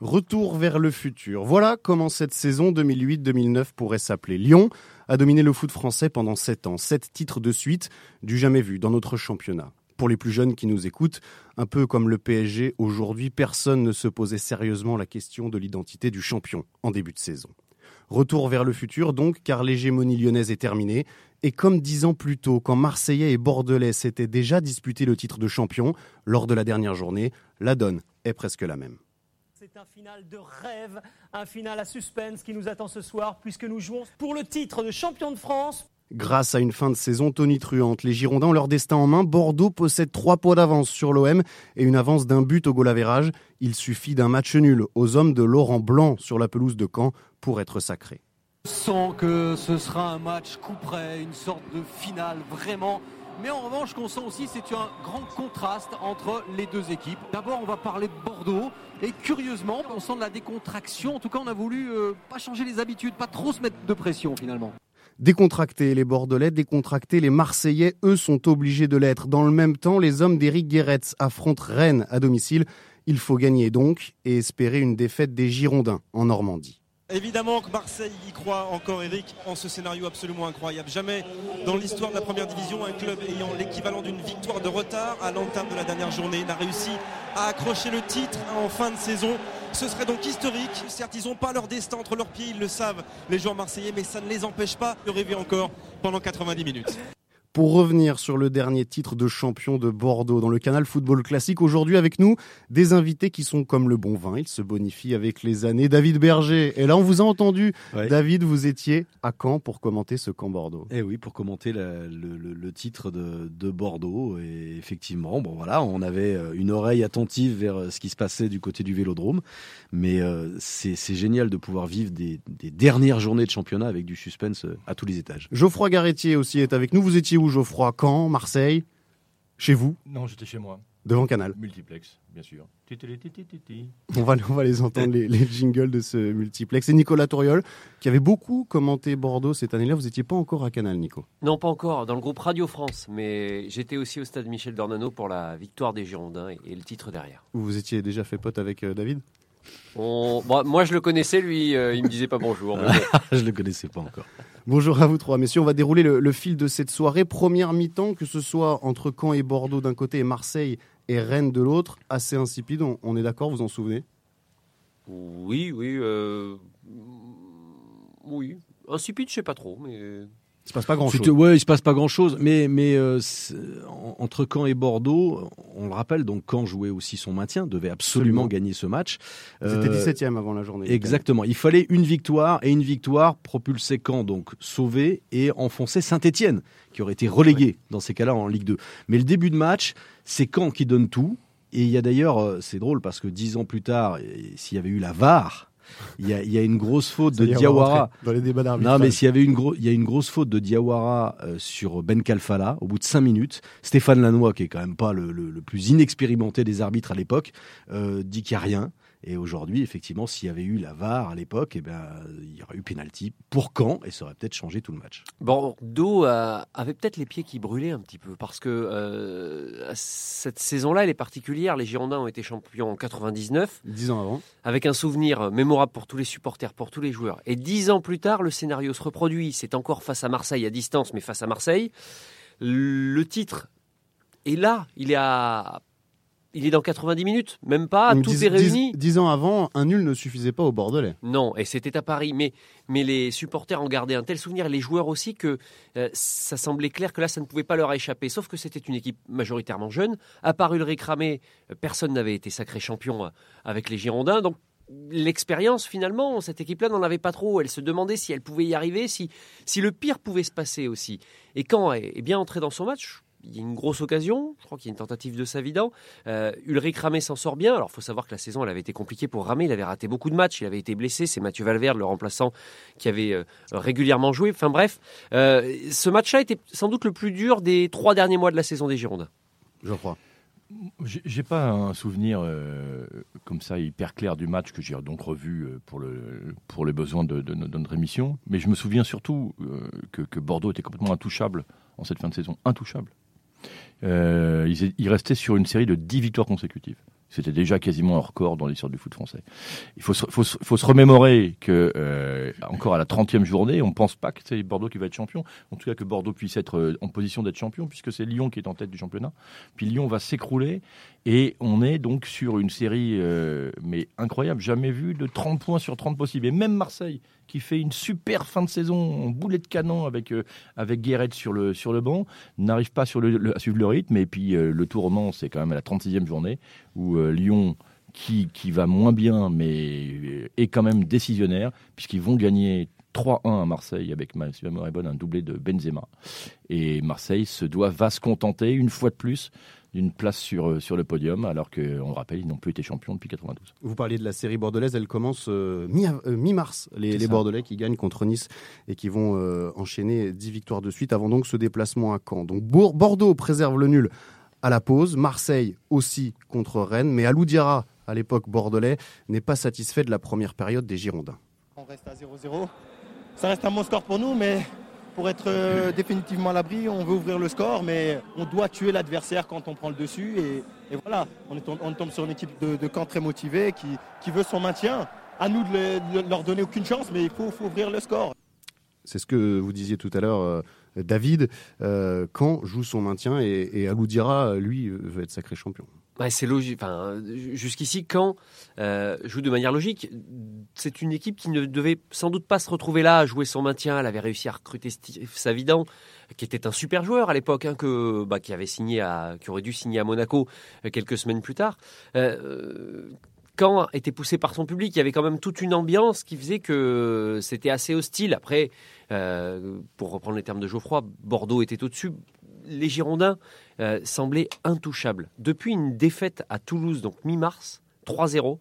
Retour vers le futur. Voilà comment cette saison 2008-2009 pourrait s'appeler. Lyon a dominé le foot français pendant 7 ans, 7 titres de suite, du jamais vu dans notre championnat. Pour les plus jeunes qui nous écoutent, un peu comme le PSG, aujourd'hui personne ne se posait sérieusement la question de l'identité du champion en début de saison. Retour vers le futur donc, car l'hégémonie lyonnaise est terminée. Et comme dix ans plus tôt, quand Marseillais et Bordelais s'étaient déjà disputé le titre de champion lors de la dernière journée, la donne est presque la même. C'est un final de rêve, un final à suspense qui nous attend ce soir, puisque nous jouons pour le titre de champion de France. Grâce à une fin de saison tonitruante, les Girondins ont leur destin en main. Bordeaux possède trois points d'avance sur l'OM et une avance d'un but au goal Il suffit d'un match nul aux hommes de Laurent Blanc sur la pelouse de Caen pour être sacré. Je sens que ce sera un match coup près, une sorte de finale vraiment. Mais en revanche, qu'on sent aussi, c'est un grand contraste entre les deux équipes. D'abord, on va parler de Bordeaux. Et curieusement, on sent de la décontraction. En tout cas, on a voulu euh, pas changer les habitudes, pas trop se mettre de pression finalement. Décontractés les Bordelais, décontractés les Marseillais, eux sont obligés de l'être. Dans le même temps, les hommes d'Éric Guéretz affrontent Rennes à domicile. Il faut gagner donc et espérer une défaite des Girondins en Normandie. Évidemment que Marseille y croit encore, Eric, en ce scénario absolument incroyable. Jamais dans l'histoire de la première division, un club ayant l'équivalent d'une victoire de retard à l'entame de la dernière journée n'a réussi à accrocher le titre en fin de saison. Ce serait donc historique. Certes, ils n'ont pas leur destin entre leurs pieds, ils le savent, les joueurs marseillais, mais ça ne les empêche pas de rêver encore pendant 90 minutes. Pour revenir sur le dernier titre de champion de Bordeaux dans le canal Football Classique, aujourd'hui avec nous, des invités qui sont comme le bon vin, ils se bonifient avec les années. David Berger, et là on vous a entendu. David, vous étiez à Caen pour commenter ce Caen Bordeaux. Eh oui, pour commenter le, titre de, Bordeaux. Et effectivement, bon voilà, on avait euh, une oreille attentive vers euh, ce qui se passait du côté du Vélodrome. Mais euh, c'est génial de pouvoir vivre des, des, dernières journées de championnat avec du suspense à tous les étages. Geoffroy Garretier aussi est avec nous. Vous étiez Geoffroy Caen, Marseille Chez vous Non, j'étais chez moi. Devant Canal Multiplex, bien sûr. On va, on va les entendre, les, jingles de ce multiplex. Et Nicolas Touriol, qui avait beaucoup commenté Bordeaux cette année-là. Vous n'étiez pas encore à Canal, Nico Non, pas encore, dans le groupe Radio France. Mais j'étais aussi au stade Michel Dornano pour la victoire des Girondins et, le titre derrière. Vous étiez déjà fait pote avec euh, David moi, je le connaissais, lui, euh, il me disait pas bonjour. je le connaissais pas encore. Bonjour à vous trois, messieurs. On va dérouler le, fil de cette soirée. Première mi-temps, que ce soit entre Caen et Bordeaux d'un côté et Marseille et Rennes de l'autre, assez insipide. On, est d'accord, vous en souvenez? Oui, oui. Euh... Oui. Insipide, je sais pas trop, mais il se passe pas grand chose. Ouais, il se passe pas grand chose, mais mais euh, entre Caen et Bordeaux, on le rappelle, donc Caen jouait aussi son maintien, devait absolument, gagner ce match. C'était 17e euh, avant la journée. Exactement. Il fallait une victoire et une victoire propulsait Caen donc sauvé et enfonçait Saint-Étienne qui aurait été relégué dans ces cas-là en Ligue 2. Mais le début de match, c'est Caen qui donne tout. Et il y a d'ailleurs, euh, c'est drôle parce que dix ans plus tard, s'il y avait eu la VAR, il y a, une grosse faute de Diawara. Dans les débats Non, mais s'il y avait une il y a une grosse faute de Diawara euh, sur Ben Kalfala au bout de 5 minutes. Stéphane Lannoy, qui est quand même pas le, plus inexpérimenté des arbitres à l'époque, euh, dit qu'il n'y a rien. Et aujourd'hui, effectivement, s'il y avait eu la VAR à l'époque, eh ben, il y aurait eu pénalty pour quand? Et ça aurait peut-être changé tout le match. Bordeaux avait peut-être les pieds qui brûlaient un petit peu parce que euh, cette saison-là, elle est particulière. Les Girondins ont été champions en 99. Dix ans avant. Avec un souvenir mémorable pour tous les supporters, pour tous les joueurs. Et dix ans plus tard, le scénario se reproduit. C'est encore face à Marseille à distance, mais face à Marseille. Le titre est là. Il est à il est dans 90 minutes, même pas, tout est réuni. Dix, ans avant, un nul ne suffisait pas au Bordelais. Non, et c'était à Paris. Mais, mais les supporters en gardaient un tel souvenir, les joueurs aussi, que euh, ça semblait clair que là, ça ne pouvait pas leur échapper. Sauf que c'était une équipe majoritairement jeune. À part Ulrich Ramé, euh, personne n'avait été sacré champion euh, avec les Girondins. Donc l'expérience, finalement, cette équipe-là n'en avait pas trop. Elle se demandait si elle pouvait y arriver, si, si le pire pouvait se passer aussi. Et quand est bien entrée dans son match, il y a une grosse occasion, je crois qu'il y a une tentative de Savidan. Euh, Ulrich Ramé s'en sort bien. Alors, il faut savoir que la saison, elle avait été compliquée pour Ramé. Il avait raté beaucoup de matchs. Il avait été blessé. C'est Mathieu Valverde, le remplaçant, qui avait euh, régulièrement joué. Enfin bref, euh, ce match-là était sans doute le plus dur des trois derniers mois de la saison des Girondins. Je crois. J'ai pas un souvenir euh, comme ça hyper clair du match que j'ai donc revu pour, le, pour les besoins de, notre émission, mais je me souviens surtout que, que Bordeaux était complètement intouchable en cette fin de saison, intouchable. Euh, il, restait sur une série de 10 victoires consécutives. C'était déjà quasiment un record dans l'histoire du foot français. Il faut se remémorer que euh, encore à la 30e journée, on ne pense pas que c'est Bordeaux qui va être champion. En tout cas, que Bordeaux puisse être euh, en position d'être champion, puisque c'est Lyon qui est en tête du championnat. Puis Lyon va s'écrouler et on est donc sur une série euh, mais incroyable, jamais vue de 30 points sur 30 possibles. Et même Marseille, qui fait une super fin de saison en boulet de canon avec euh, avec Guéret sur le sur le banc, n'arrive pas sur le, le- à suivre le rythme. Et puis euh, le tournant, c'est quand même à la 36e journée où euh, Lyon qui, qui va moins bien, mais euh, est quand même décisionnaire, puisqu'ils vont gagner 3-1 à Marseille avec, ma- si ma mémoire est bonne, un doublé de Benzema. Et Marseille se doit, va se contenter, une fois de plus, d'une place sur, euh, sur le podium, alors qu'on le rappelle, ils n'ont plus été champions depuis 92. Vous parliez de la série bordelaise, elle commence euh, mi- euh, mi-mars. les. Bordelais qui gagnent contre Nice et qui vont euh, enchaîner 10 victoires de suite avant donc ce déplacement à Caen. Donc Bordeaux préserve le nul à la pause, Marseille aussi contre Rennes, mais Alou Diarra, à l'époque bordelais, n'est pas satisfait de la première période des Girondins. On reste à 0-0. Ça reste un bon score pour nous, mais pour être euh, définitivement à l'abri, on veut ouvrir le score, mais on doit tuer l'adversaire quand on prend le dessus. Et, voilà, on, tombe sur une équipe de, de camp très motivée qui, veut son maintien. À nous de, le- de leur donner aucune chance, mais il faut, faut ouvrir le score. C'est ce que vous disiez tout à l'heure, euh, David. Euh, Caen joue son maintien et, et Alou Diarra, lui, veut être sacré champion. Ouais, c'est logique. Enfin, jusqu'ici, quand euh, joue de manière logique, c'est une équipe qui ne devait sans doute pas se retrouver là à jouer son maintien. Elle avait réussi à recruter Steve Savidan, qui était un super joueur à l'époque, hein, que bah, qui avait signé qui aurait dû signer à Monaco euh, quelques semaines plus tard. Caen était poussé par son public, il y avait quand même toute une ambiance qui faisait que c'était assez hostile. Après, euh, pour reprendre les termes de Geoffroy, Bordeaux était au-dessus. Les Girondins euh, semblaient intouchables. Depuis une défaite à Toulouse, donc mi-mars, 3-0,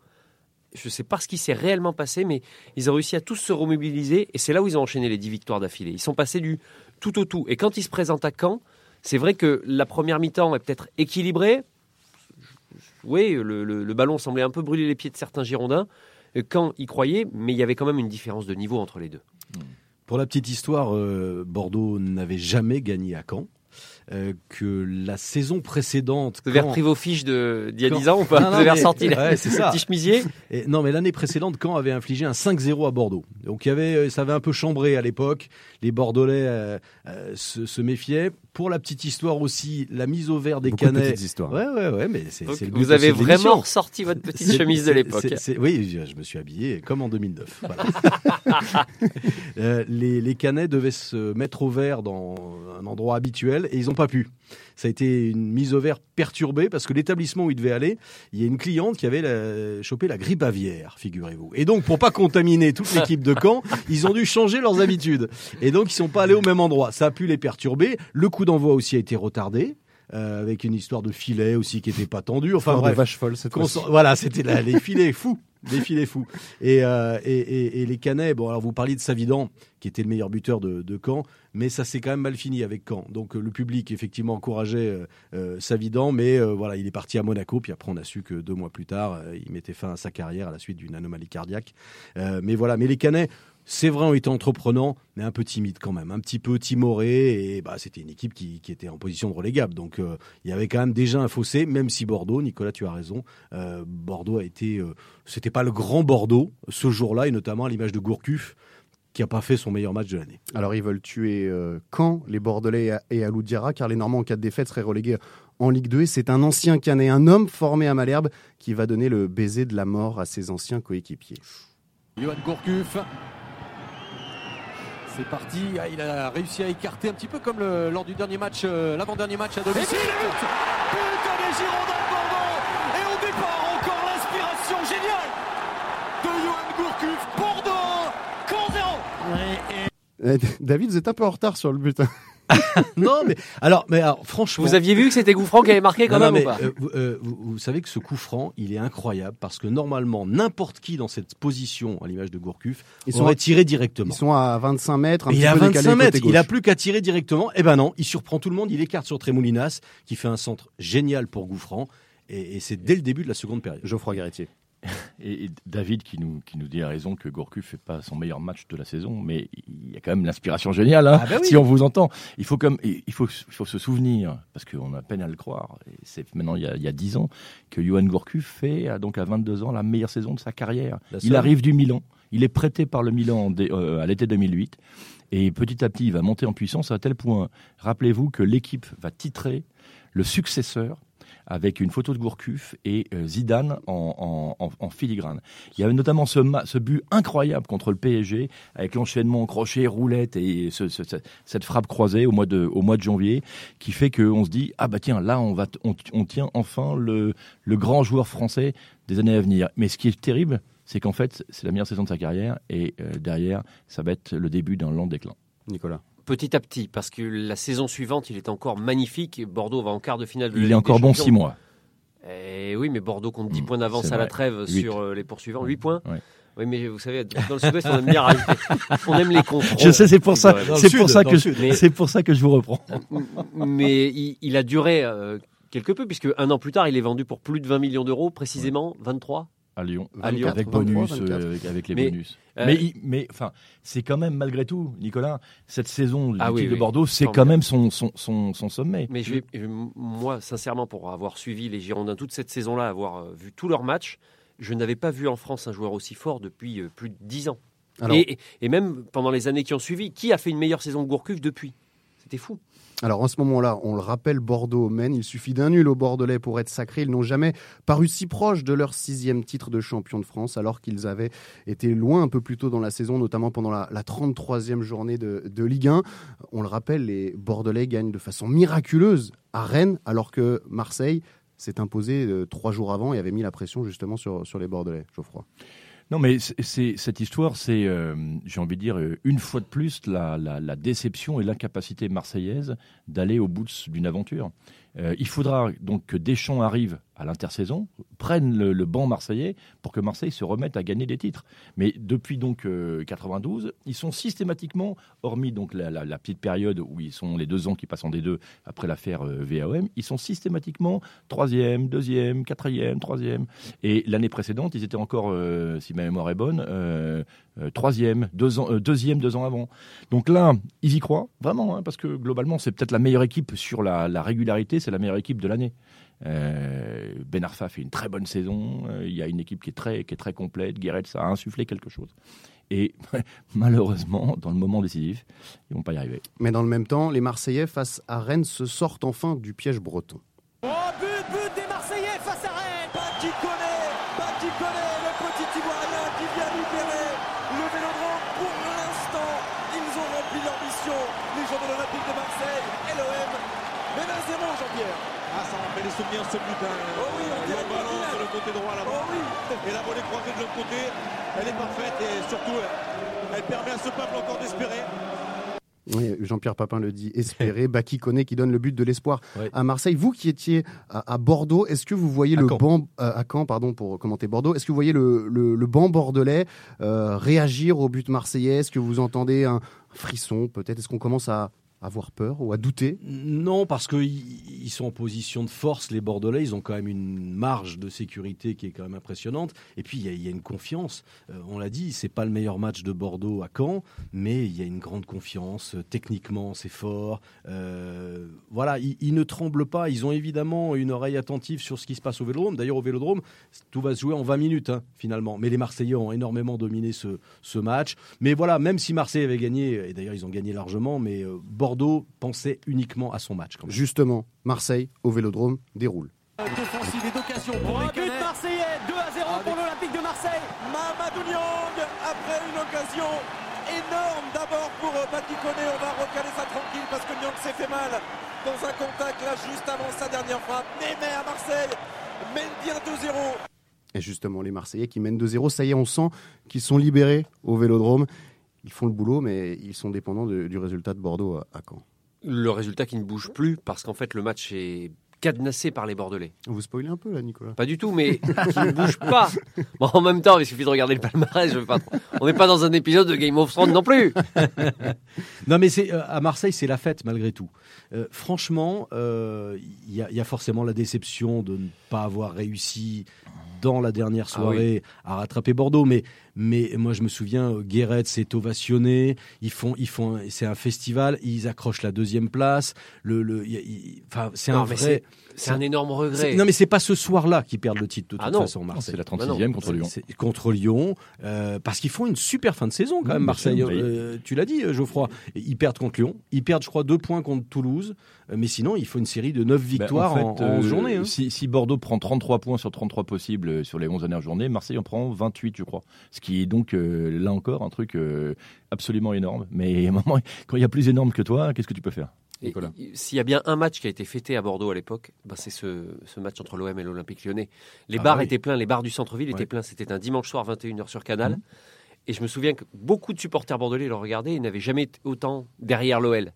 je ne sais pas ce qui s'est réellement passé, mais ils ont réussi à tous se remobiliser et c'est là où ils ont enchaîné les 10 victoires d'affilée. Ils sont passés du tout au tout. Et quand ils se présentent à Caen, c'est vrai que la première mi-temps est peut-être équilibrée. Oui, le, ballon semblait un peu brûler les pieds de certains Girondins. Quand ils croyaient, mais il y avait quand même une différence de niveau entre les deux. Pour la petite histoire, euh, Bordeaux n'avait jamais gagné à Caen. Euh, que la saison précédente, Vous avez Caen- repris vos fiches de- d'il y a Quand- 10 ans ou pas Non, Vous non, avez mais- ressorti le- ouais, c'est le ça. petit chemisier Et- non, mais l'année précédente, Caen avait infligé un 5-0 à Bordeaux. Donc il y avait, euh, ça avait un peu chambré à l'époque. Les Bordelais euh, euh, se, se méfiaient. Pour la petite histoire aussi, la mise au vert des Beaucoup de Canets. petites histoires. Ouais, ouais, ouais, mais c'est Vous avez de vraiment ressorti votre petite chemise de l'époque. Oui, je, me suis habillé comme en 2009. voilà. Euh, les, les Canets devaient se mettre au vert dans un endroit habituel et ils n'ont pas pu. Ça a été une mise au vert perturbée parce que l'établissement où ils devaient aller, il y a une cliente qui avait la- chopé la grippe aviaire, figurez-vous. Et donc, pour pas contaminer toute l'équipe de Caen, ils ont dû changer leurs habitudes. Et donc, ils sont pas allés au même endroit. Ça a pu les perturber. Le coup d'envoi aussi a été retardé. euh, avec une histoire de filet aussi qui était pas tendue. Enfin Enfin, de bref, vache folle cette Voilà, c'était là, les filets fous. Des filets fous. Et, euh, et, et- les Canets, bon, alors vous parliez de Savidan, qui était le meilleur buteur de, Caen, mais ça s'est quand même mal fini avec Caen. Donc euh, le public, effectivement, encourageait euh, Savidan, mais voilà, il est parti à Monaco, puis après on a su que deux mois plus tard, il mettait fin à sa carrière à la suite d'une anomalie cardiaque. Mais voilà, mais les Canets, c'est vrai, ont été entreprenants, mais un peu timides quand même, un petit peu timorés, et bah, c'était une équipe qui, qui était en position de relégable. Donc euh, il y avait quand même déjà un fossé, même si Bordeaux, Nicolas, tu as raison, euh, Bordeaux a été, euh, c'était pas le grand Bordeaux ce jour-là, et notamment à l'image de Gourcuff, qui a pas fait son meilleur match de l'année. Alors ils veulent tuer euh, Caen, les Bordelais et Alou Diarra, car les Normands en cas de défaite seraient relégués en Ligue 2. Et c'est un ancien Canet, un homme formé à Malherbe, qui va donner le baiser de la mort à ses anciens coéquipiers. Johan Gourcuff. C'est parti, Ah, il a réussi à écarter un petit peu comme le- lors du dernier match, euh, l'avant-dernier match à domicile. Et but But des Girondins de Bordeaux Et au départ, encore l'inspiration géniale de Johan Gourcuff. Bordeaux, camp zéro Euh, David, vous êtes un peu en retard sur le but. non, mais alors, mais alors, franchement. Vous aviez vu que c'était Gouffran qui avait marqué quand Non, non, même mais, ou pas euh, vous, euh, vous- vous savez que ce coup franc, il est incroyable parce que normalement, n'importe qui dans cette position, à l'image de Gourcuff, Ils sont, tiré directement. ils sont à 25 mètres, un petit il a peu décalé 25 mètres, il a plus qu'à tirer directement. Eh ben non, il surprend tout le monde, il écarte sur Trémoulinas, qui fait un centre génial pour Gouffran. Et, et c'est dès le début de la seconde période. Geoffroy Garretier. Et, et David qui nous, qui nous dit à raison que Gourcuff fait pas son meilleur match de la saison, mais il y a quand même l'inspiration géniale. Hein, Ah bah oui. Si on vous entend, il faut comme il faut, il faut se souvenir parce qu'on a peine à le croire. C'est maintenant il y a, il y a 10 ans que Johan Gourcuff fait à- donc à 22 ans la meilleure saison de sa carrière. Il arrive du Milan. Il est prêté par le Milan dé- euh, à l'été 2008. Et petit à petit, il va monter en puissance à tel point, rappelez-vous, que l'équipe va titrer le successeur avec une photo de Gourcuff et euh, Zidane en, filigrane. Il y avait notamment ce, but incroyable contre le PSG avec l'enchaînement crochet, roulette et ce- ce- ce- cette frappe croisée au mois de, janvier qui fait qu'on se dit ah bah tiens là on va on, tient enfin le, le grand joueur français des années à venir. Mais ce qui est terrible, c'est qu'en fait c'est la meilleure saison de sa carrière et euh, derrière ça va être le début d'un lent déclin. Nicolas. Petit à petit, parce que la saison suivante, il est encore magnifique. et Bordeaux va en quart de finale de Il est encore bon six mois. Eh oui, mais Bordeaux compte 10 Mm, points d'avance à la trêve sur euh, les poursuivants. 8 points Ouais. Oui, mais vous savez, dans le sud-ouest, on aime bien rajouter. On aime les contrôles. Je sais, c'est pour ça, c'est pour ça que je, sud. Mais- c'est pour ça que je vous reprends. mais il, il a duré euh, quelque peu, puisque un an plus tard, il est vendu pour plus de 20 millions d'euros, précisément 23. À Lyon, À Lyon. avec 23, bonus, 24. euh, avec, avec les Mais, bonus. Euh, mais, il- mais enfin, c'est quand même malgré tout, Nicolas, cette saison du Ah oui, de oui. Bordeaux, c'est quand même son, son, son, son sommet. Mais je vais, je- moi, sincèrement, pour avoir suivi les Girondins toute cette saison-là, avoir euh, vu tous leurs matchs, je n'avais pas vu en France un joueur aussi fort depuis euh, plus de 10 ans. Alors- et, et même pendant les années qui ont suivi, qui a fait une meilleure saison que Gourcuff depuis? C'était fou. Alors en ce moment-là, on le rappelle, Bordeaux mène. Il suffit d'un nul aux Bordelais pour être sacrés. Ils n'ont jamais paru si proches de leur sixième titre de champion de France, alors qu'ils avaient été loin un peu plus tôt dans la saison, notamment pendant la, la 33e journée de, de Ligue 1. On le rappelle, les Bordelais gagnent de façon miraculeuse à Rennes, alors que Marseille s'est imposé euh, trois jours avant et avait mis la pression justement sur, sur les Bordelais. Geoffroy. Non, mais c'est- cette histoire, c'est, euh, j'ai envie de dire, euh, une fois de plus, la, la- la déception et l'incapacité marseillaise d'aller au bout d'une aventure. Euh, il faudra donc que Deschamps arrive à l'intersaison, prenne le, banc marseillais pour que Marseille se remette à gagner des titres. Mais depuis donc euh, 92, ils sont systématiquement, hormis donc la petite période où ils sont les deux ans qui passent en D2 après l'affaire euh, VAOM, ils sont systématiquement troisième, deuxième, quatrième, troisième. Et l'année précédente, ils étaient encore, euh, si ma mémoire est bonne, euh, troisième, deux ans, euh, deuxième deux ans avant. Donc là, ils y croient vraiment, hein, parce que globalement, c'est peut-être la meilleure équipe sur la, la régularité, c'est la meilleure équipe de l'année. Euh, ben Arfa fait une très bonne saison. euh, il y a une équipe qui est très, qui est très complète. Guéret, ça a insufflé quelque chose. Et malheureusement, dans le moment décisif, ils vont pas y arriver. Mais dans le même temps, les Marseillais face à Rennes se sortent enfin du piège breton. Oh, but, but des Marseillais face à Rennes Baki connaît, Baki connaît, le petit Ivoirien qui vient libérer le vélodrome pour l'instant. Ils ont rempli leur mission, les gens de l'Olympique de Marseille et l'OM. Mais 1-0 Jean-Pierre. Ah, ça rappelle les souvenirs ce but. hein. Oh oui, on Il y a dirait le ballon Coquelin. sur le côté droit là-bas. Oh oui. Et la volée croisée de l'autre côté, elle est parfaite et surtout, elle permet à ce peuple encore d'espérer. Oui, Jean-Pierre Papin le dit, espérer. Baki Koné qui donne le but de l'espoir à Marseille. Vous qui étiez à, à Bordeaux, est-ce que vous voyez À le Caen. banc euh, à Caen, pardon, pour commenter Bordeaux, est-ce que vous voyez le, le, le banc bordelais euh, réagir au but marseillais? Est-ce que vous entendez un frisson peut-être? Est-ce qu'on commence à avoir peur ou à douter Non, parce qu'ils sont en position de force, les Bordelais. Ils ont quand même une marge de sécurité qui est quand même impressionnante. Et puis, il y a- une confiance. Euh, on l'a dit, c'est pas le meilleur match de Bordeaux à Caen, mais il y a une grande confiance. Euh, Techniquement, c'est fort. Euh, voilà, ils, ne tremblent pas. Ils ont évidemment une oreille attentive sur ce qui se passe au Vélodrome. D'ailleurs, au Vélodrome, tout va se jouer en 20 minutes, hein, finalement. Mais les Marseillais ont énormément dominé ce, ce match. Mais voilà, même si Marseille avait gagné, et d'ailleurs, ils ont gagné largement, mais euh, Bordeaux pensait uniquement à son match. Quand même. Justement, Marseille au Vélodrome déroule. D'offensive et d'occasion pour un but marseillais 2 à 0 pour l'Olympique de Marseille Mamadou Niang après une occasion énorme d'abord pour euh, Baki Koné. On va recaler ça tranquille parce que Niang s'est fait mal dans un contact là juste avant sa dernière frappe. Némé à Marseille mène bien 2-0. Et justement, les Marseillais qui mènent 2-0, ça y est, on sent qu'ils sont libérés au Vélodrome. Ils font le boulot, mais ils sont dépendants de- du résultat de Bordeaux à, à Caen. Le résultat qui ne bouge plus, parce qu'en fait, le match est cadenassé par les Bordelais. Vous spoilez un peu là, Nicolas? Pas du tout, mais qui ne bouge pas. Bon, en même temps, il suffit de regarder le palmarès. je veux pas trop- On n'est pas dans un épisode de Game of Thrones non plus. Non, mais c'est euh, à Marseille, c'est la fête malgré tout. Euh, franchement, euh, y, il y a forcément la déception de ne pas avoir réussi dans la dernière soirée à rattraper Bordeaux. Mais, mais moi, je me souviens, Guéret s'est ovationné. Ils font, ils font, c'est un festival. Ils accrochent la deuxième place. Le, le, y a- y- enfin, c'est un vrai. C'est un énorme regret. Non, mais c'est pas ce soir-là qu'ils perdent le titre de toute Ah non. façon, Marseille. C'est la Bah non. 36e contre Lyon. C'est- Contre Lyon, euh, parce qu'ils font une super fin de saison quand Oui, même, bien Marseille. Euh, tu l'as dit, Geoffroy. Ils perdent contre Lyon. Ils perdent, je crois, deux points contre Toulouse. Euh, Mais sinon, il faut une série de neuf Ben, victoires en, fait, en euh, journée. hein. Si, si Bordeaux prend 33 points sur 33 possibles euh, sur les 11 dernières journées, Marseille en prend 28, je crois. Ce qui est donc, euh, là encore, un truc euh, absolument énorme. Mais à un moment, quand il y a plus énorme que toi, qu'est-ce que tu peux faire S'il y a bien un match qui a été fêté à Bordeaux à l'époque, ben c'est ce, ce match entre l'OM et l'Olympique lyonnais. Les Ah bars oui. étaient pleins, les bars du centre-ville étaient pleins. C'était un dimanche soir, 21h sur Canal. Mhm. Et je me souviens que beaucoup de supporters bordelais le regardaient et n'avaient jamais été autant derrière l'OL.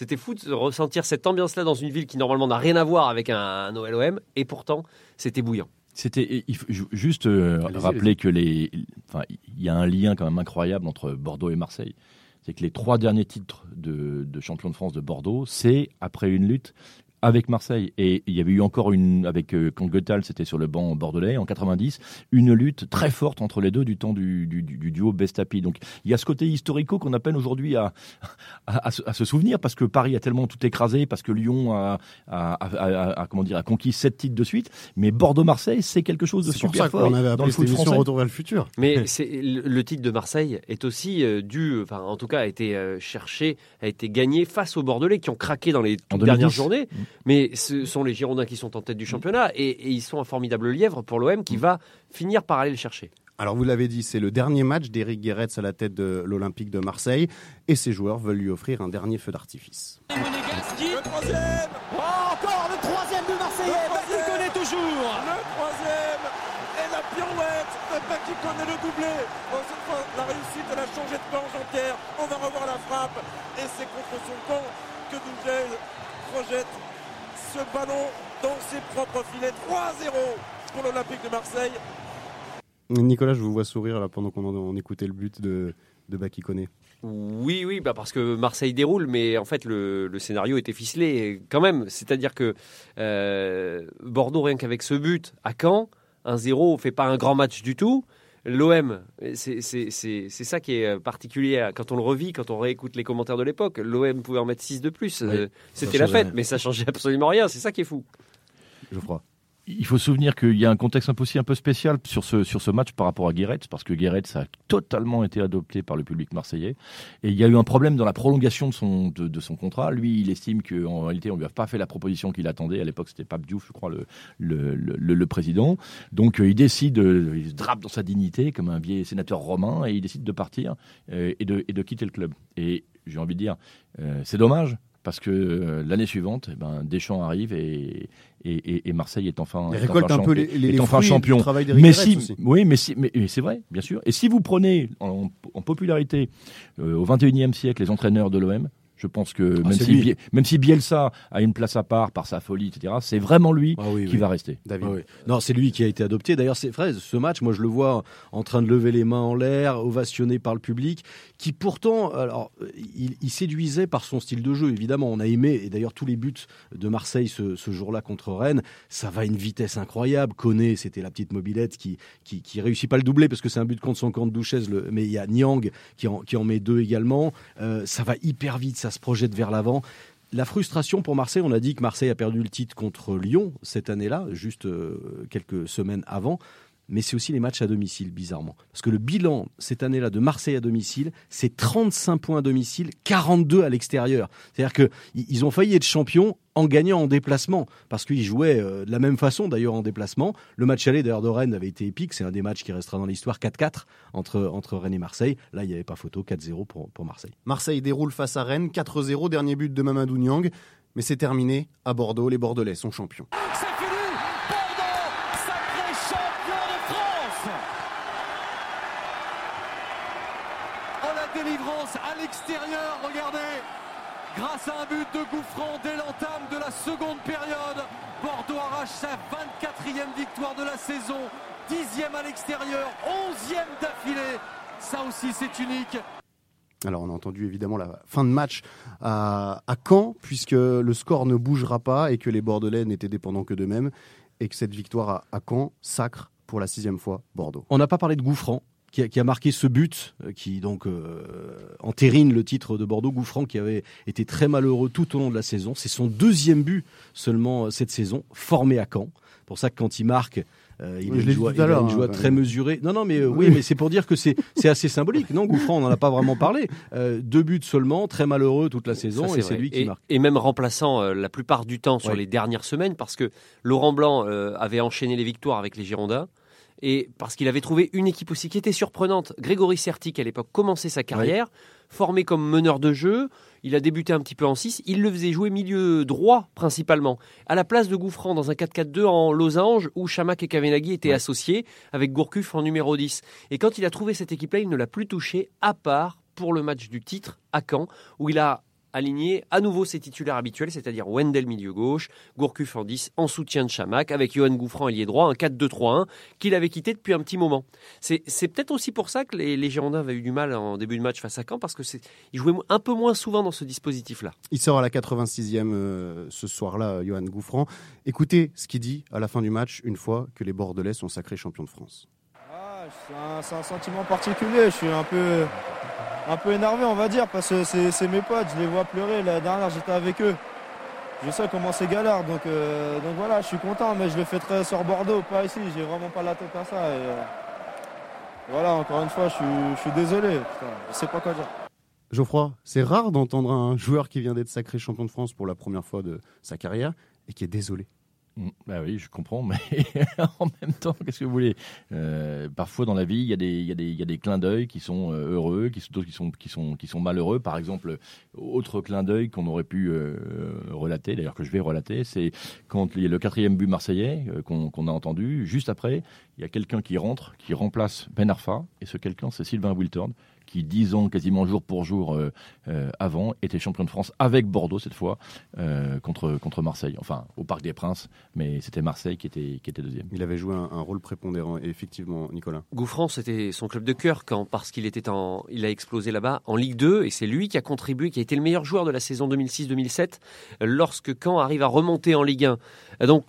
C'était fou de ressentir cette ambiance-là dans une ville qui normalement n'a rien à voir avec un, un OL-OM. Et pourtant, c'était bouillant. C'était il faut ju- juste euh, rappeler que les, enfin, il y a un lien quand même incroyable entre Bordeaux et Marseille. C'est que les trois derniers titres de, de champion de France de Bordeaux, c'est après une lutte avec Marseille. Et il y avait eu encore une, avec euh, quand Goethal c'était sur le banc bordelais en 90, une lutte très forte entre les deux du temps du, du, du- du duo Bestapi. Donc il y a ce côté historico qu'on appelle aujourd'hui à, à, à se, à se souvenir parce que Paris a tellement tout écrasé, parce que Lyon a, a, a- a- a- comment dire, a conquis sept titres de suite. Mais Bordeaux-Marseille, c'est quelque chose de pour super ça fort qu'on avait dans le foot français. Retour vers le futur. Mais c'est le, titre de Marseille est aussi euh, dû, enfin en tout cas a été euh, cherché, a été gagné face aux Bordelais qui ont craqué dans les dernières 2010. journées. Mm. Mais ce sont les Girondins qui sont en tête du championnat et, et ils sont un formidable lièvre pour l'OM qui va finir par aller le chercher. Alors vous l'avez dit, c'est le dernier match d'Éric Guéretz à la tête de l'Olympique de Marseille et ses joueurs veulent lui offrir un dernier feu d'artifice. Le troisième encore le troisième de Marseillais, Baki connaît toujours. Le troisième Et la pirouette de Bakikone le doublé Bon, cette fois, la réussite, elle a changé de plan, Jean-Pierre. On va revoir la frappe. Et c'est contre son camp que Dougel projette ce ballon dans ses propres filets. 3-0 pour l'Olympique de Marseille. Nicolas, je vous vois sourire là pendant qu'on en- écoutait le but de, de. Oui, oui, bah parce que Marseille déroule, mais en fait le, le scénario était ficelé quand même. C'est-à-dire que euh, Bordeaux, rien qu'avec ce but à Caen, 1-0, fait pas un grand match du tout. L'OM, c'est ça qui est particulier à- quand on le revit, quand on réécoute les commentaires de l'époque. L'OM pouvait en mettre 6 de plus. Oui, Euh, C'était la fête, rien. mais ça changeait absolument rien. C'est ça qui est fou. Geoffroy. Il faut se souvenir qu'il y a un contexte un peu aussi un peu spécial sur ce, sur ce match par rapport à Guéret, parce que Guéret a totalement été adopté par le public marseillais. Et il y a eu un problème dans la prolongation de son, de, son contrat. Lui, il estime qu'en réalité, on lui a pas fait la proposition qu'il attendait. À l'époque, c'était Pape Diouf, je crois, le, le, le, président. Donc, euh, il décide, il se drape dans sa dignité comme un vieil sénateur romain et il décide de partir euh, et, de, et de quitter le club. Et j'ai envie de dire, euh, c'est dommage. Parce que euh, l'année suivante, eh ben, Deschamps arrive et, et, et- et Marseille est enfin, Il est récolte enfin un peu champion- les, les, est les enfin fruits champion. du travail d'Éric Mais si, aussi. oui, mais si, mais, mais c'est vrai, bien sûr. Et si vous prenez en, en popularité euh, au 21e siècle les entraîneurs de l'OM, je pense que même, Ah, si, même si Bielsa a une place à part par sa folie, etc., c'est vraiment lui Ah oui, qui oui. va rester. David. Ah oui. Non, c'est lui qui a été adopté. D'ailleurs, c'est vrai, ce match, moi je le vois en train de lever les mains en l'air, ovationné par le public, qui pourtant, alors, il, il séduisait par son style de jeu, évidemment. On a aimé, et d'ailleurs tous les buts de Marseille ce, ce jour-là contre Rennes, ça va à une vitesse incroyable. Koné, c'était la petite mobilette qui, qui, qui réussit pas le doubler parce que c'est un but contre son camp de Douchez, le- mais il y a Niang qui en, qui en met deux également. Euh, ça va hyper vite, ça se projette vers l'avant. La frustration pour Marseille, on a dit que Marseille a perdu le titre contre Lyon cette année-là, juste euh, quelques semaines avant. Mais c'est aussi les matchs à domicile, bizarrement. Parce que le bilan cette année-là de Marseille à domicile, c'est 35 points à domicile, 42 à l'extérieur. C'est-à-dire qu'ils ils ont failli être champions en gagnant en déplacement, parce qu'ils jouaient euh, de la même façon d'ailleurs en déplacement. Le match aller d'ailleurs de Rennes avait été épique, c'est un des matchs qui restera dans l'histoire 4-4 entre, entre Rennes et Marseille. Là, il n'y avait pas photo, 4-0 pour, pour Marseille. Marseille déroule face à Rennes, 4-0, dernier but de Mamadou Niang. Mais c'est terminé à Bordeaux, les Bordelais sont champions. C'est fini Bordeaux, sacré champion de France Oh la délivrance à l'extérieur, regardez Grâce à un but de Gouffran dès l'entame de la seconde période, Bordeaux arrache sa 24e victoire de la saison, 10e à l'extérieur, 11e d'affilée. Ça aussi c'est unique. Alors on a entendu évidemment la fin de match à, à Caen, puisque le score ne bougera pas et que les Bordelais n'étaient dépendants que d'eux-mêmes, et que cette victoire à, à Caen sacre pour la sixième fois Bordeaux. On n'a pas parlé de Gouffran. Qui a, qui a, marqué ce but, euh, qui donc euh, entérine le titre de Bordeaux. Gouffran qui avait été très malheureux tout au long de la saison. C'est son deuxième but seulement euh, cette saison, formé à Caen. Pour ça que quand il marque, euh, il, Oui, a une joie, il a une hein, très mesurée. Non, non, mais euh, oui, Oui. mais c'est pour dire que c'est c'est assez symbolique. Non, Gouffran, on n'en a pas vraiment parlé. Euh, deux buts seulement, très malheureux toute la saison, Ça, et c'est vrai. lui qui et, marque. et même remplaçant euh, la plupart du temps sur Ouais. les dernières semaines, parce que Laurent Blanc euh, avait enchaîné les victoires avec les Girondins. Et parce qu'il avait trouvé une équipe aussi qui était surprenante. Grégory Sertic, à l'époque, commençait sa carrière, formé comme meneur de jeu. Il a débuté un petit peu en 6. Il le faisait jouer milieu droit, principalement. À la place de Gouffran, dans un 4-4-2 en losange, où Chamac et Kavenaghi étaient associés, avec Gourcuff en numéro 10. Et quand il a trouvé cette équipe-là, il ne l'a plus touchée, à part pour le match du titre à Caen, où il a aligné à nouveau ses titulaires habituels, c'est-à-dire Wendell milieu gauche, Gourcuff en 10 en soutien de Chamac, avec Johan Gouffran ailier droit, un 4-2-3-1 qu'il avait quitté depuis un petit moment. C'est peut-être aussi pour ça que les, les Girondins avaient eu du mal en début de match face à Caen, parce que c'est ils jouaient un peu moins souvent dans ce dispositif-là. Il sort à la 86e euh, ce soir-là, Johan Gouffran. Écoutez ce qu'il dit à la fin du match, une fois que les Bordelais sont sacrés champions de France. Ah, c'est un, c'est un sentiment particulier. Je suis un peu, un peu énervé, on va dire, parce que c'est mes potes. Je les vois pleurer. La dernière, j'étais avec eux. Je sais comment c'est galère. Donc, euh, donc voilà, je suis content, mais je le fêterai sur Bordeaux, pas ici. J'ai vraiment pas la tête à ça. Euh, voilà, encore une fois, je suis, désolé. Je sais pas quoi dire. Geoffroy, c'est rare d'entendre un joueur qui vient d'être sacré champion de France pour la première fois de sa carrière et qui est désolé. Bah oui, je comprends, mais en même temps, qu'est-ce que vous voulez? Euh, Parfois dans la vie, il y a des, clins d'œil qui sont euh, heureux, qui sont qui sont, qui sont, malheureux. Par exemple, autre clin d'œil qu'on aurait pu euh, relater, d'ailleurs que je vais relater, c'est quand il y a le quatrième but marseillais qu'on qu'on a entendu. Juste après, il y a quelqu'un qui rentre, qui remplace Ben Arfa, et ce quelqu'un, c'est Sylvain Wiltord qui dix ans quasiment jour pour jour euh, euh, avant était champion de France avec Bordeaux cette fois euh, contre contre Marseille. Enfin au Parc des Princes, mais c'était Marseille qui était qui était deuxième. Il avait joué un, un rôle prépondérant, et effectivement, Nicolas. Gouffran, c'était son club de cœur quand, parce qu'il était en, il a explosé là-bas en Ligue 2 et c'est lui qui a contribué, qui a été le meilleur joueur de la saison 2006-2007 lorsque Caen arrive à remonter en Ligue 1. Donc,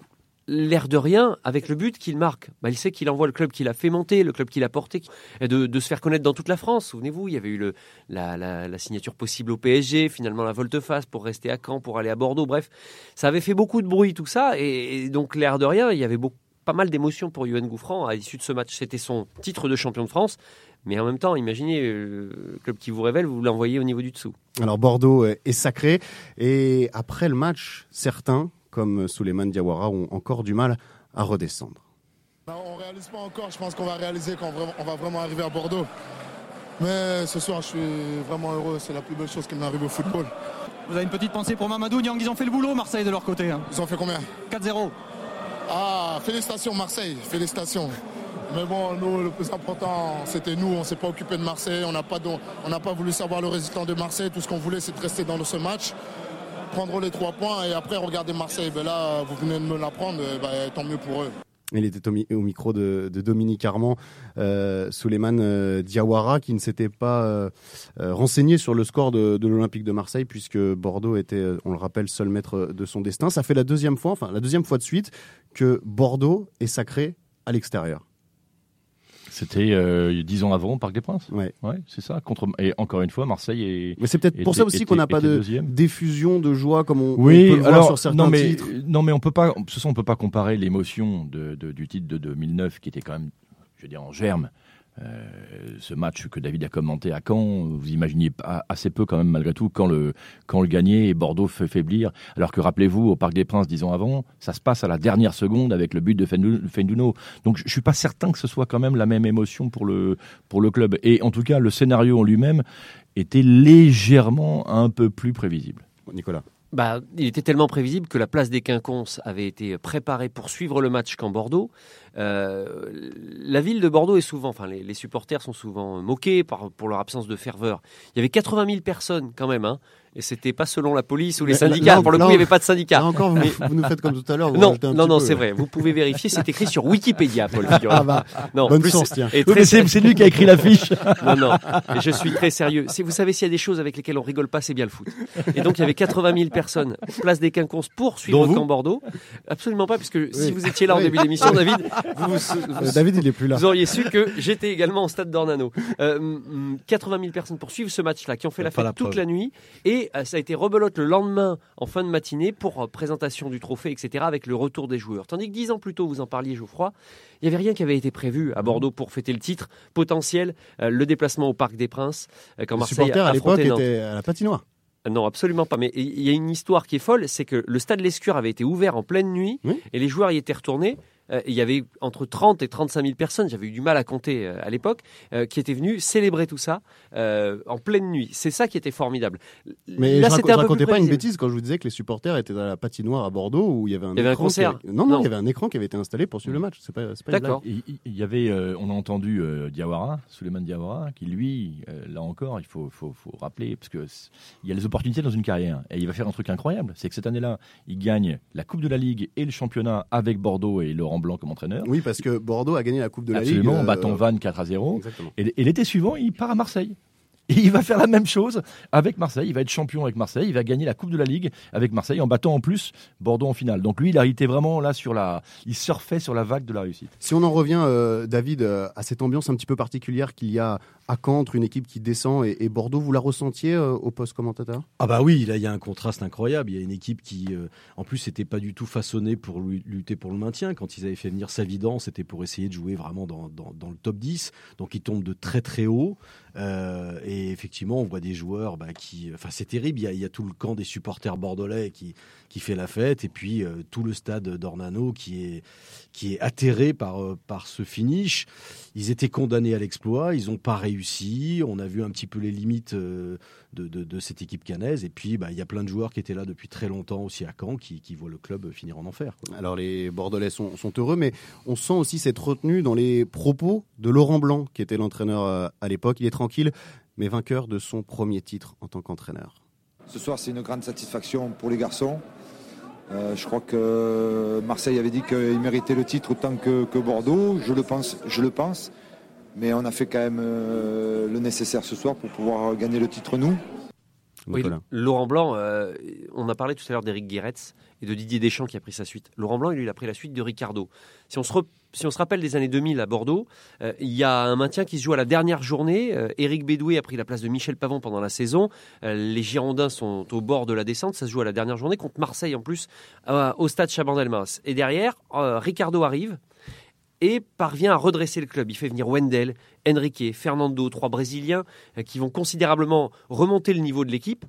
l'air de rien, avec le but qu'il marque, bah, il sait qu'il envoie le club qu'il a fait monter, le club qu'il a porté, et de, se faire connaître dans toute la France. Souvenez-vous, il y avait eu la, signature possible au PSG, finalement la volte-face pour rester à Caen, pour aller à Bordeaux. Bref, ça avait fait beaucoup de bruit tout ça, et, donc l'air de rien, il y avait pas mal d'émotions pour Yoann Gouffran à l'issue de ce match. C'était son titre de champion de France. Mais en même temps, imaginez, euh, le club qui vous révèle, vous l'envoyez au niveau du dessous. Alors Bordeaux est sacré et après le match, certains, comme Souleymane Diawara, ont encore du mal à redescendre. Non, on réalise pas encore. Je pense qu'on va réaliser quand vraiment- on va vraiment arriver à Bordeaux. Mais ce soir, je suis vraiment heureux. C'est la plus belle chose qui m'arrive au football. Vous avez une petite pensée pour Mamadou Niang, ils ont fait le boulot Marseille de leur côté. hein. Ils ont fait combien? 4-0. Ah, félicitations Marseille, félicitations. Mais bon, nous, le plus important, c'était nous. On ne s'est pas occupé de Marseille. On n'a pas, don- on n'a pas voulu savoir le résultat de Marseille. Tout ce qu'on voulait, c'est de rester dans ce match, prendre les trois points et après regarder Marseille. Ben là, vous venez de me l'apprendre. Ben, tant mieux pour eux. Il était au, mi- au micro de, Dominique Armand, euh, Souleymane euh, Diawara, qui ne s'était pas euh, euh, renseigné sur le score de, de l'Olympique de Marseille, puisque Bordeaux était, on le rappelle, seul maître de son destin. Ça fait la deuxième fois, enfin la deuxième fois de suite, que Bordeaux est sacré à l'extérieur. C'était euh, dix ans avant au Parc des Princes. Ouais. Ouais, c'est ça. Contre et encore une fois, Marseille est. Mais c'est peut-être pour ça aussi qu'on n'a pas de diffusion de joie comme on, on Oui, peut le voir alors sur certains non mais titres. non mais on peut pas. Ce on peut pas comparer l'émotion de, de- du titre de 2009 qui était quand même, je veux dire, en germe. Euh, ce match que David a commenté à Caen, vous imaginiez assez peu quand même malgré tout quand le quand le gagnait et Bordeaux fait faiblir. Alors que rappelez-vous au Parc des Princes dix ans avant, ça se passe à la dernière seconde avec le but de Fendu- Fenduno. Donc je je suis pas certain que ce soit quand même la même émotion pour le pour le club. Et en tout cas, le scénario en lui-même était légèrement un peu plus prévisible. Nicolas. Bah, il était tellement prévisible que la place des Quinconces avait été préparée pour suivre le match qu'en Bordeaux. Euh, la ville de Bordeaux est souvent, enfin les, supporters sont souvent moqués par, pour leur absence de ferveur. Il y avait 80 000 personnes quand même, hein, Et c'était pas selon la police ou les Mais syndicats. là- Pour le là- coup, il n'y avait pas de syndicats. Là encore, vous, Mais- vous nous faites comme tout à l'heure. Non, non, non, c'est vrai. Vous pouvez vérifier. C'est écrit sur Wikipédia, Paul. Ah bah, non, bonne plus- source, tiens. très c'est lui qui a écrit l'affiche. non, non, et je suis très sérieux. Si vous savez s'il y a des choses avec lesquelles on rigole pas, c'est bien le foot. Et donc il y avait 80 000 personnes, place des Quinconces, pour suivre Camp Bordeaux. Absolument pas, puisque si Oui. vous étiez là en Oui. début d'émission, David, vous, vous- Euh, David, il est plus là. vous auriez su que j'étais également au stade d'Ornano. Euh, mm, 80 000 personnes pour suivre ce match-là, qui ont fait la fête la toute la nuit. Et euh, ça a été rebelote le lendemain, en fin de matinée, pour euh, présentation du trophée, etc., avec le retour des joueurs. Tandis que dix ans plus tôt, vous en parliez, Geoffroy, il n'y avait rien qui avait été prévu à Bordeaux pour fêter le titre potentiel, euh, le déplacement au Parc des Princes, quand Les Marseille supporters à l'époque étaient à la patinoire. Non, absolument pas. Mais il y a une histoire qui est folle, c'est que le stade Lescure avait été ouvert en pleine nuit Oui. et les joueurs y étaient retournés. Euh, il y avait entre 30 et 35 000 personnes, j'avais eu du mal à compter euh, à l'époque, euh, qui étaient venues célébrer tout ça euh, en pleine nuit. C'est ça qui était formidable. Mais Là, je, je un peu racontais pas une bêtise quand je vous disais que les supporters étaient à la patinoire à Bordeaux où il y avait un Il y avait un concert. avait- Non, non, Non. il y avait un écran qui avait été installé pour suivre le match. C'est pas, c'est pas D'accord. Il y avait, euh, on a entendu euh, Diawara, Suleiman Diawara, qui lui, euh, là encore, il faut, faut, faut rappeler, parce que c- il y a les opportunités dans une carrière, et il va faire un truc incroyable, c'est que cette année-là, il gagne la Coupe de la Ligue et le championnat avec Bordeaux et Laurent Blanc comme entraîneur. Oui, parce que Bordeaux a gagné la Coupe de la Ligue. Absolument, en euh, battant Vannes 4 à 0. Exactement. Et, et l'été suivant, il part à Marseille. Et il va faire la même chose avec Marseille. Il va être champion avec Marseille. Il va gagner la Coupe de la Ligue avec Marseille en battant en plus Bordeaux en finale. Donc lui, il a été vraiment là sur la. Il surfait sur la vague de la réussite. Si on en revient, euh, David, euh, à cette ambiance un petit peu particulière qu'il y a à Caen entre une équipe qui descend et, et Bordeaux, vous la ressentiez euh, au poste commentateur? Ah bah oui, là il y a un contraste incroyable. Il y a une équipe qui, euh, en plus, n'était pas du tout façonnée pour lu- lutter pour le maintien. Quand ils avaient fait venir Savidan, c'était pour essayer de jouer vraiment dans, dans- dans le top 10. Donc ils tombent de très très haut. Euh, et effectivement, on voit des joueurs bah, qui... Enfin c'est terrible, il y, a, tout le camp des supporters bordelais qui, qui fait la fête. Et puis euh, tout le stade d'Ornano qui est, qui est atterré par, euh, par ce finish. Ils étaient condamnés à l'exploit, ils n'ont pas réussi. On a vu un petit peu les limites euh, de, de- cette équipe canaise. Et puis, bah, il y a plein de joueurs qui étaient là depuis très longtemps aussi à Caen qui, qui voient le club finir en enfer. Alors les Bordelais sont, heureux, mais on sent aussi cette retenue dans les propos de Laurent Blanc, qui était l'entraîneur à l'époque. Il est tranquille, mais vainqueur de son premier titre en tant qu'entraîneur. Ce soir, c'est une grande satisfaction pour les garçons. Euh, je crois que Marseille avait dit qu'il méritait le titre autant que, Bordeaux. Je le pense, je le pense. Mais on a fait quand même euh, le nécessaire ce soir pour pouvoir gagner le titre nous. Oui. Laurent Blanc, euh, on a parlé tout à l'heure d'Éric Guéretz et de Didier Deschamps qui a pris sa suite. Laurent Blanc, lui, il a pris la suite de Ricardo. Si on se, re- si on se rappelle des années 2000 à Bordeaux, euh, il y a un maintien qui se joue à la dernière journée. Euh, Éric Bédoué a pris la place de Michel Pavon pendant la saison. Les Girondins sont au bord de la descente. Ça se joue à la dernière journée contre Marseille en plus, au stade Chabandelmas. Et derrière, Ricardo arrive et parvient à redresser le club. Il fait venir Wendell, Enrique, Fernando, trois Brésiliens euh, qui vont considérablement remonter le niveau de l'équipe.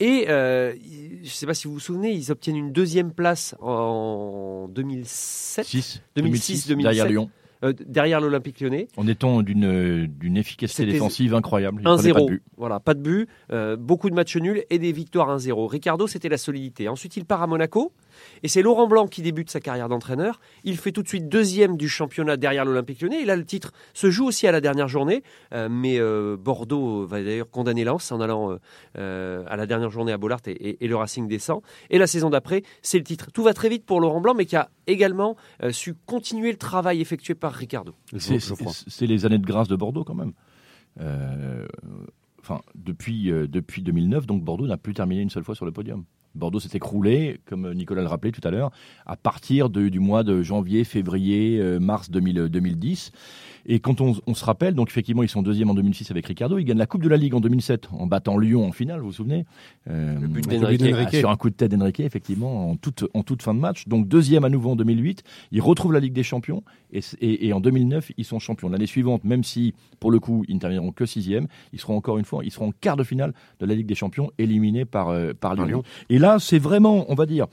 Et euh, je ne sais pas si vous vous souvenez, ils obtiennent une deuxième place en 2007, 6, 2006, 2007, derrière Lyon. euh, derrière l'Olympique lyonnais. En étant d'une euh, d'une efficacité défensive incroyable. Il prenait pas de 1-0. but. Voilà, pas de but, euh, beaucoup de matchs nuls et des victoires 1-0. Ricardo, c'était la solidité. Ensuite, il part à Monaco. Et c'est Laurent Blanc qui débute sa carrière d'entraîneur. Il fait tout de suite deuxième du championnat derrière l'Olympique lyonnais. Et là, le titre se joue aussi à la dernière journée. Euh, mais euh, Bordeaux va d'ailleurs condamner Lens en allant euh, à la dernière journée à Bollard et, et- et le Racing descend. Et la saison d'après, c'est le titre. Tout va très vite pour Laurent Blanc, mais qui a également euh, su continuer le travail effectué par Ricardo. C'est- les années de grâce de Bordeaux quand même. Euh, Enfin, depuis, euh, depuis 2009, donc Bordeaux n'a plus terminé une seule fois sur le podium. Bordeaux s'est écroulé, comme Nicolas le rappelait tout à l'heure, à partir de- du mois de janvier, février, euh, mars 2000, 2010. Et quand on, on se rappelle, donc effectivement, ils sont deuxième en 2006 avec Ricardo. Ils gagnent la Coupe de la Ligue en 2007 en battant Lyon en finale, vous vous souvenez? Euh, Le but d'Enrique. sur un coup de tête d'Enrique, effectivement, en toute, en toute fin de match. Donc deuxième à nouveau en 2008. Ils retrouvent la Ligue des Champions. Et, c- et- et en 2009, ils sont champions. L'année suivante, même si, pour le coup, ils ne termineront que sixième, ils seront encore une fois, ils seront en quart de finale de la Ligue des Champions, éliminés par, euh, par Lyon. Lyon. Et là, c'est vraiment, on va dire,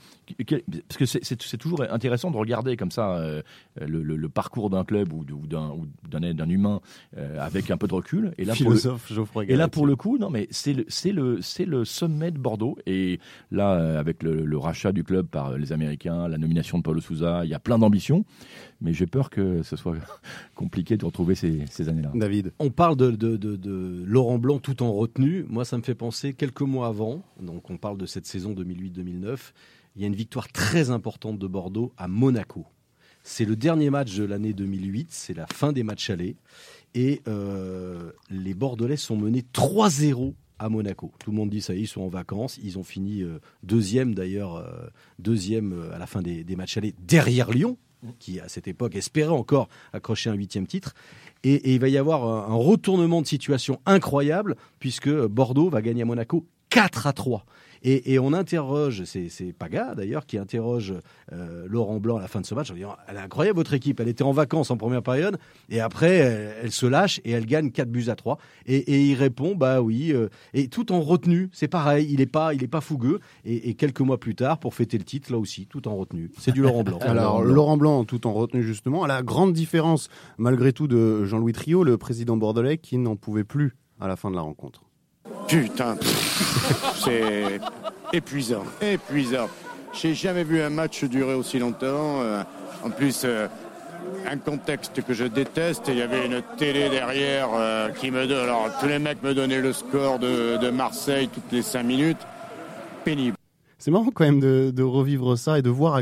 parce que c'est toujours intéressant de regarder comme ça euh, le, le, parcours d'un club ou d'un humain euh, avec un peu de recul. Et là, Philosophe, pour Geoffroy Et là, pour le coup, non, mais c'est le, le, le sommet de Bordeaux. Et là, euh, avec le, le, rachat du club par les Américains, la nomination de Paulo Souza, il y a plein d'ambitions. Mais j'ai peur que ce soit compliqué de retrouver ces, ces années-là. David. On parle de, de, de, de, Laurent Blanc tout en retenue. Moi, ça me fait penser quelques mois avant. Donc, on parle de cette saison 2008-2009 il y a une victoire très importante de Bordeaux à Monaco. C'est le dernier match de l'année 2008, c'est la fin des matchs allés. Et euh, les Bordelais sont menés 3-0 à Monaco. Tout le monde dit ça y est, ils sont en vacances. Ils ont fini euh, deuxième d'ailleurs, euh, deuxième à la fin des, matchs allés derrière Lyon, qui à cette époque espérait encore accrocher un huitième titre. Et, et, il va y avoir un, retournement de situation incroyable puisque Bordeaux va gagner à Monaco 4 à 3. Et, on interroge, c'est Paga d'ailleurs qui interroge euh, Laurent Blanc à la fin de ce match en disant Elle est incroyable votre équipe, elle était en vacances en première période, et après elle, se lâche et elle gagne 4 buts à 3. Et, il répond Bah oui, euh, et tout en retenue, c'est pareil, il n'est pas, il est pas fougueux. Et, quelques mois plus tard, pour fêter le titre, là aussi, tout en retenue. C'est du Laurent Blanc. Alors Laurent Blanc, tout en retenue justement, à la grande différence malgré tout de Jean-Louis Trio, le président bordelais, qui n'en pouvait plus à la fin de la rencontre. Putain, c'est épuisant, épuisant. J'ai jamais vu un match durer aussi longtemps. Euh, en plus, euh, un contexte que je déteste. Il y avait une télé derrière euh, qui me donne. Alors, tous les mecs me donnaient le score de, Marseille toutes les cinq minutes. Pénible. C'est marrant quand même de, revivre ça et de voir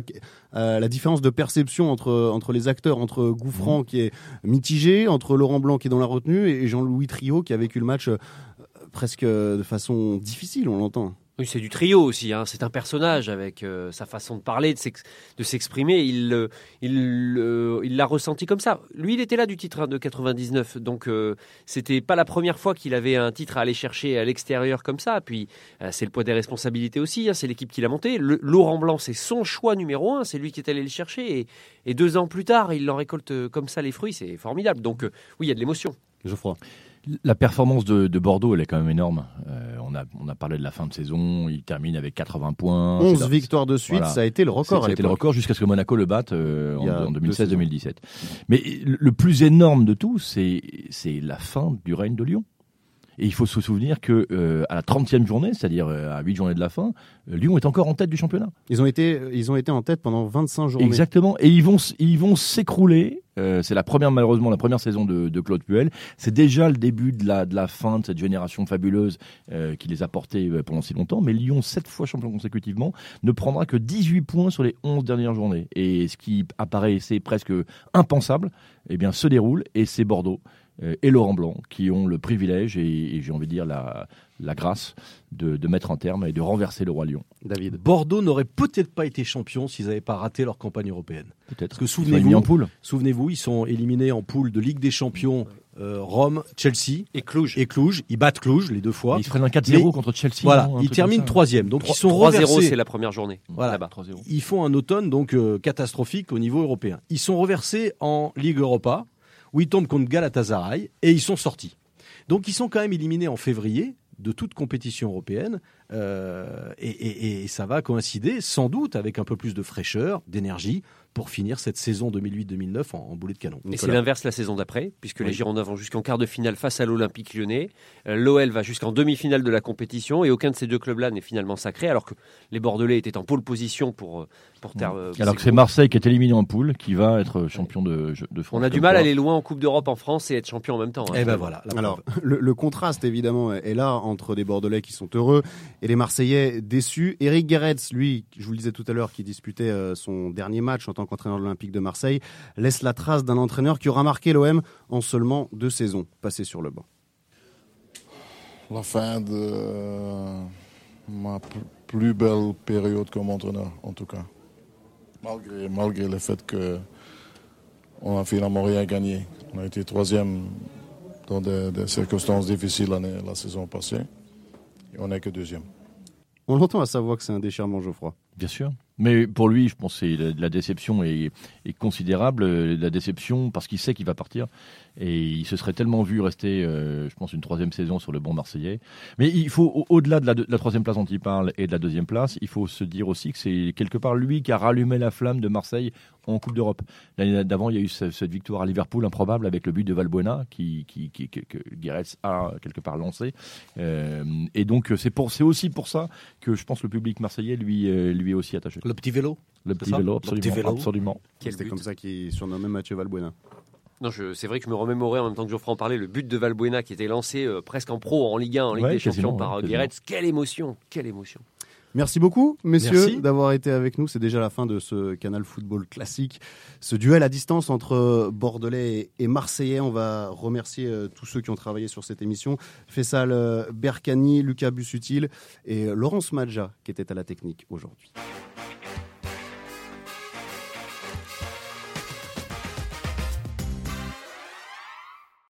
la différence de perception entre, entre les acteurs, entre Gouffran qui est mitigé, entre Laurent Blanc qui est dans la retenue et Jean-Louis Trio qui a vécu le match presque de façon difficile, on l'entend. Oui, c'est du trio aussi. Hein. C'est un personnage avec euh, sa façon de parler, de s'exprimer. Il l'a il, il, ressenti comme ça. Lui, il était là du titre hein, de 99, donc euh, c'était pas la première fois qu'il avait un titre à aller chercher à l'extérieur comme ça. Puis euh, c'est le poids des responsabilités aussi. Hein. C'est l'équipe qui l'a monté. Le, Laurent Blanc, c'est son choix numéro un. C'est lui qui est allé le chercher. Et, et, deux ans plus tard, il en récolte comme ça les fruits. C'est formidable. Donc oui, il y a de l'émotion. Geoffroy. La performance de, Bordeaux, elle est quand même énorme. Euh, on, a, on a parlé de la fin de saison, il termine avec 80 points. 11 victoires de suite, ça a été le record. Ça a été le record jusqu'à ce que Monaco le batte euh, en, 2016-2017. Mais le plus énorme de tout, c'est la fin du règne de Lyon. Et il faut se souvenir que euh, à la 30e journée, c'est-à-dire à 8 journées de la fin, Lyon est encore en tête du championnat. Ils ont été, ils ont été en tête pendant 25 journées. Exactement. Et ils vont, ils vont s'écrouler euh, c'est la première, malheureusement, la première saison de, Claude Puel. C'est déjà le début de la, de la fin de cette génération fabuleuse euh, qui les a portés euh, pendant si longtemps. Mais Lyon, sept fois champion consécutivement, ne prendra que 18 points sur les 11 dernières journées. Et ce qui apparaissait presque impensable, eh bien, se déroule et c'est Bordeaux et Laurent Blanc qui ont le privilège et, j'ai envie de dire la, la grâce de, mettre un terme et de renverser le roi Lyon. David. Bordeaux n'aurait peut-être pas été champion s'ils n'avaient pas raté leur campagne européenne. Peut-être. Parce que souvenez-vous, souvenez-vous, ils sont éliminés en poule de Ligue des Champions. Euh, Rome, Chelsea et Cluj. Et Cluj, ils battent Cluj, les deux fois. ils prennent un 4-0 contre Chelsea. Voilà, ils terminent troisième. Donc ils sont 3-0, c'est la première journée. Voilà, ils font un automne donc euh, catastrophique au niveau européen. Ils sont reversés en Ligue Europa, où ils tombent contre Galatasaray et ils sont sortis. Donc ils sont quand même éliminés en février de toute compétition européenne. Euh, et, ça va coïncider sans doute avec un peu plus de fraîcheur, d'énergie, pour finir cette saison 2008-2009 en, boulet de canon. Et c'est l'inverse la saison d'après, puisque les Girondins vont jusqu'en quart de finale face à l'Olympique lyonnais. Euh, L'OL va jusqu'en demi-finale de la compétition et aucun de ces deux clubs-là n'est finalement sacré, alors que les Bordelais étaient en pôle position pour, euh, pour terre. Euh, alors que c'est Marseille qui est éliminé en poule qui va être champion de, de France. On a du mal à aller loin en Coupe d'Europe en France et être champion en même temps. Hein. et eh ben voilà. Alors le, contraste évidemment est là entre des Bordelais qui sont heureux et les Marseillais déçus. Eric Guéretz, lui, je vous le disais tout à l'heure, qui disputait son dernier match en tant qu'entraîneur de l'Olympique de Marseille laisse la trace d'un entraîneur qui aura marqué l'OM en seulement deux saisons passées sur le banc. La fin de ma plus belle période comme entraîneur, en tout cas. Malgré, malgré le fait que on a finalement rien gagné. On a été troisième dans des, circonstances difficiles la saison passée. Et on n'est que deuxième. On l'entend à savoir que c'est un déchirement, Geoffroy. Bien sûr. Mais pour lui, je pense que la, déception est, considérable. La déception parce qu'il sait qu'il va partir. Et il se serait tellement vu rester, euh, je pense, une troisième saison sur le banc marseillais. Mais il faut, au-delà de, la, troisième place dont il parle et de la deuxième place, il faut se dire aussi que c'est quelque part lui qui a rallumé la flamme de Marseille en Coupe d'Europe. L'année d'avant, il y a eu cette, victoire à Liverpool improbable avec le but de Valbuena que, que Guéretz a quelque part lancé. Euh, et donc, c'est, aussi pour ça que je pense le public marseillais lui, euh, lui est aussi attaché. Le petit vélo Le petit vélo, absolument. Le petit vélo. absolument. C'était comme ça qu'il surnommait Mathieu Valbuena? Non, c'est vrai que je me remémorais en même temps que Geoffroy en parlait le but de Valbuena qui était lancé euh, presque en pro en Ligue 1, en Ligue Ouais, des Champions par ouais, euh, Guéretz. Quelle émotion, quelle émotion. Merci beaucoup, messieurs, d'avoir été avec nous. C'est déjà la fin de ce Canal Football classique. Ce duel à distance entre Bordelais et Marseillais. On va remercier euh, tous ceux qui ont travaillé sur cette émission. Fessal euh, Berkani, Lucas Bussutil et Laurence Madja qui était à la technique aujourd'hui.